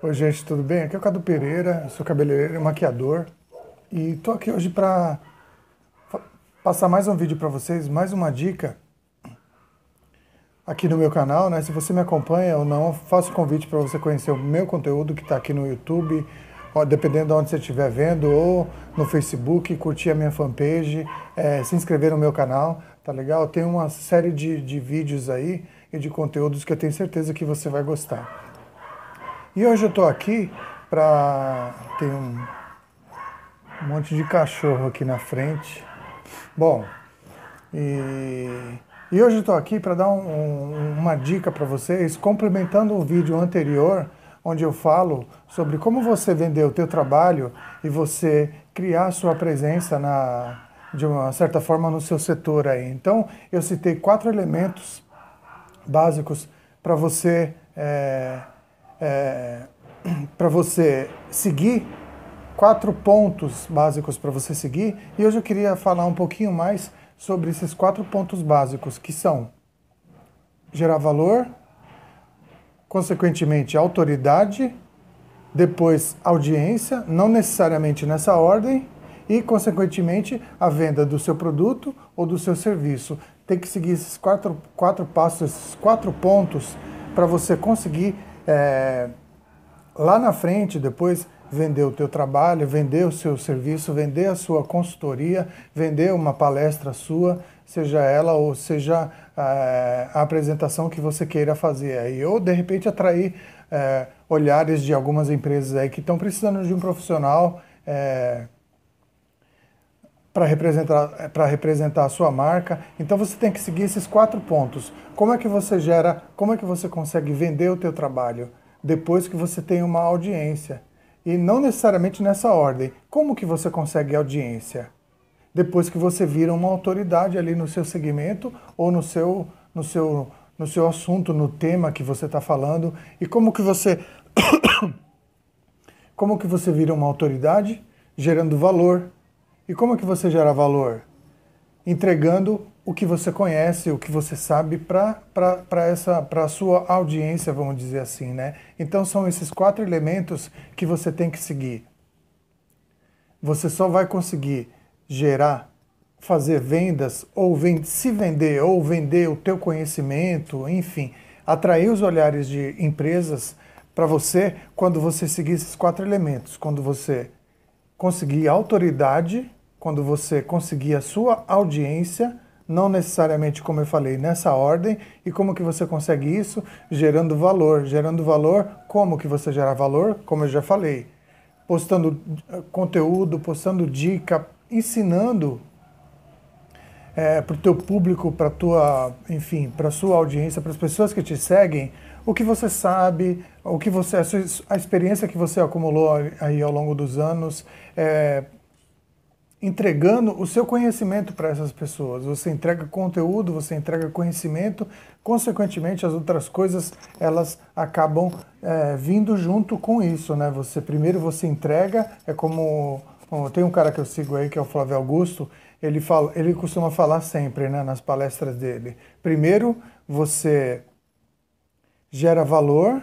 Oi, gente, tudo bem? Aqui é o Cadu Pereira, sou cabeleireiro e maquiador. E tô aqui hoje para passar mais um vídeo para vocês, mais uma dica aqui no meu canal, né? Se você me acompanha ou não, faço convite para você conhecer o meu conteúdo que está aqui no YouTube, dependendo de onde você estiver vendo, ou no Facebook, curtir a minha fanpage, é, se inscrever no meu canal, tá legal? Tem uma série de, de vídeos aí e de conteúdos que eu tenho certeza que você vai gostar. E hoje eu estou aqui para. Tem um, um monte de cachorro aqui na frente. Bom, e, e hoje eu estou aqui para dar um, um, uma dica para vocês, complementando o vídeo anterior, onde eu falo sobre como você vender o teu trabalho e você criar sua presença na, de uma certa forma no seu setor aí. Então, eu citei quatro elementos básicos para você é, é, para você seguir, quatro pontos básicos para você seguir, e hoje eu queria falar um pouquinho mais sobre esses quatro pontos básicos, que são gerar valor, consequentemente autoridade, depois audiência, não necessariamente nessa ordem, e consequentemente a venda do seu produto ou do seu serviço. Tem que seguir esses quatro, quatro passos, esses quatro pontos para você conseguir é, lá na frente, depois vender o teu trabalho, vender o seu serviço, vender a sua consultoria, vender uma palestra sua, seja ela ou seja é, a apresentação que você queira fazer aí, ou de repente atrair é, olhares de algumas empresas aí que estão precisando de um profissional é, para representar, para representar a sua marca. Então você tem que seguir esses quatro pontos. Como é que você gera, como é que você consegue vender o teu trabalho depois que você tem uma audiência? E não necessariamente nessa ordem. Como que você consegue audiência? Depois que você vira uma autoridade ali no seu segmento ou no seu, no seu, no seu assunto, no tema que você está falando. E como que você como que você vira uma autoridade? Gerando valor, e como é que você gera valor? Entregando o que você conhece, o que você sabe para a sua audiência, vamos dizer assim, né? Então são esses quatro elementos que você tem que seguir. Você só vai conseguir gerar, fazer vendas, ou vend se vender, ou vender o teu conhecimento, enfim, atrair os olhares de empresas para você quando você seguir esses quatro elementos. Quando você conseguir autoridade, quando você conseguir a sua audiência, não necessariamente como eu falei nessa ordem, e como que você consegue isso? Gerando valor. Gerando valor, como que você gera valor? Como eu já falei, postando eh, conteúdo, postando dica, ensinando é, para o teu público, para tua, enfim, para sua audiência, para as pessoas que te seguem, o que você sabe, o que você, a, sua, a experiência que você acumulou aí ao longo dos anos, é, entregando o seu conhecimento para essas pessoas. Você entrega conteúdo, você entrega conhecimento, consequentemente as outras coisas elas acabam é, vindo junto com isso, né? Você primeiro você entrega, é como tem um cara que eu sigo aí que é o Flávio Augusto, ele fala, ele costuma falar sempre, né, nas palestras dele. Primeiro você gera valor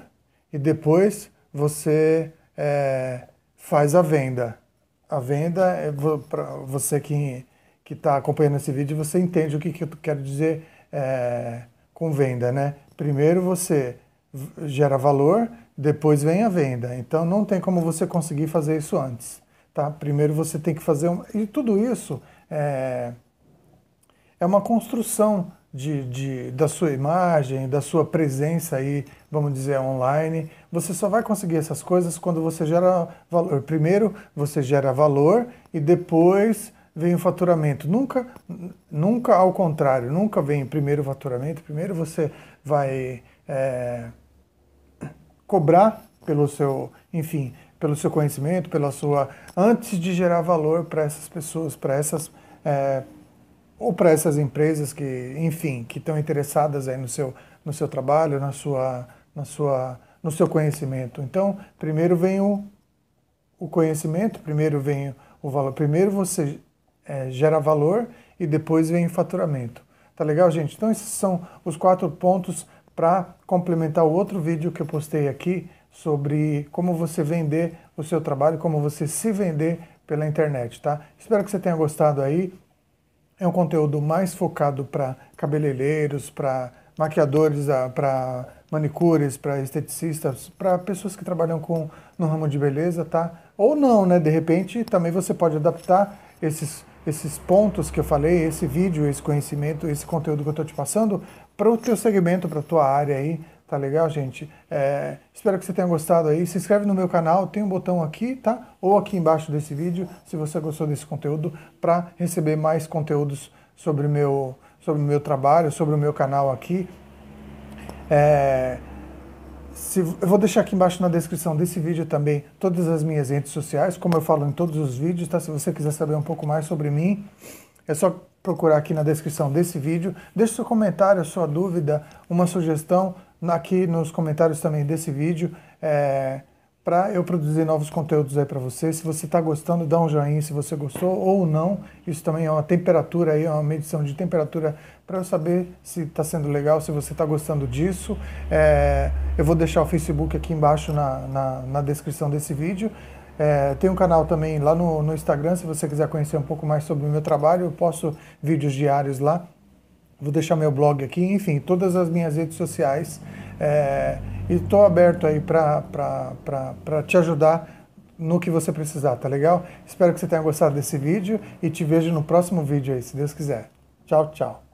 e depois você é, faz a venda a venda, é para você que está acompanhando esse vídeo, você entende o que, que eu quero dizer é, com venda, né? Primeiro você gera valor, depois vem a venda. Então não tem como você conseguir fazer isso antes, tá? Primeiro você tem que fazer um... e tudo isso é, é uma construção de, de, da sua imagem, da sua presença aí, vamos dizer, online. Você só vai conseguir essas coisas quando você gera valor. Primeiro você gera valor e depois vem o faturamento. Nunca, nunca ao contrário, nunca vem primeiro o faturamento. Primeiro você vai é, cobrar pelo seu, enfim, pelo seu conhecimento, pela sua, antes de gerar valor para essas pessoas, para essas é, ou para essas empresas que, enfim, que estão interessadas aí no seu, no seu trabalho, na sua, na sua, no seu conhecimento. Então, primeiro vem o, o conhecimento, primeiro vem o valor. Primeiro você é, gera valor e depois vem o faturamento. Tá legal, gente? Então, esses são os quatro pontos para complementar o outro vídeo que eu postei aqui sobre como você vender o seu trabalho, como você se vender pela internet, tá? Espero que você tenha gostado aí. É um conteúdo mais focado para cabeleireiros, para maquiadores, para manicures, para esteticistas, para pessoas que trabalham com no ramo de beleza, tá? Ou não, né? De repente, também você pode adaptar esses esses pontos que eu falei, esse vídeo, esse conhecimento, esse conteúdo que eu estou te passando para o teu segmento, para a tua área aí, tá legal, gente? É, espero que você tenha gostado aí. Se inscreve no meu canal, tem um botão aqui, tá? Ou aqui embaixo desse vídeo, se você gostou desse conteúdo, para receber mais conteúdos sobre o meu, sobre meu trabalho, sobre o meu canal aqui. É, se, eu vou deixar aqui embaixo na descrição desse vídeo também todas as minhas redes sociais, como eu falo em todos os vídeos, tá? Se você quiser saber um pouco mais sobre mim, é só procurar aqui na descrição desse vídeo. Deixe seu comentário, sua dúvida, uma sugestão aqui nos comentários também desse vídeo. É, para eu produzir novos conteúdos aí para você. Se você está gostando, dá um joinha se você gostou ou não. Isso também é uma temperatura aí, é uma medição de temperatura para eu saber se está sendo legal, se você está gostando disso. É, eu vou deixar o Facebook aqui embaixo na, na, na descrição desse vídeo. É, tem um canal também lá no, no Instagram, se você quiser conhecer um pouco mais sobre o meu trabalho, eu posto vídeos diários lá. Vou deixar meu blog aqui, enfim, todas as minhas redes sociais. É, e estou aberto aí para te ajudar no que você precisar, tá legal? Espero que você tenha gostado desse vídeo e te vejo no próximo vídeo aí, se Deus quiser. Tchau, tchau.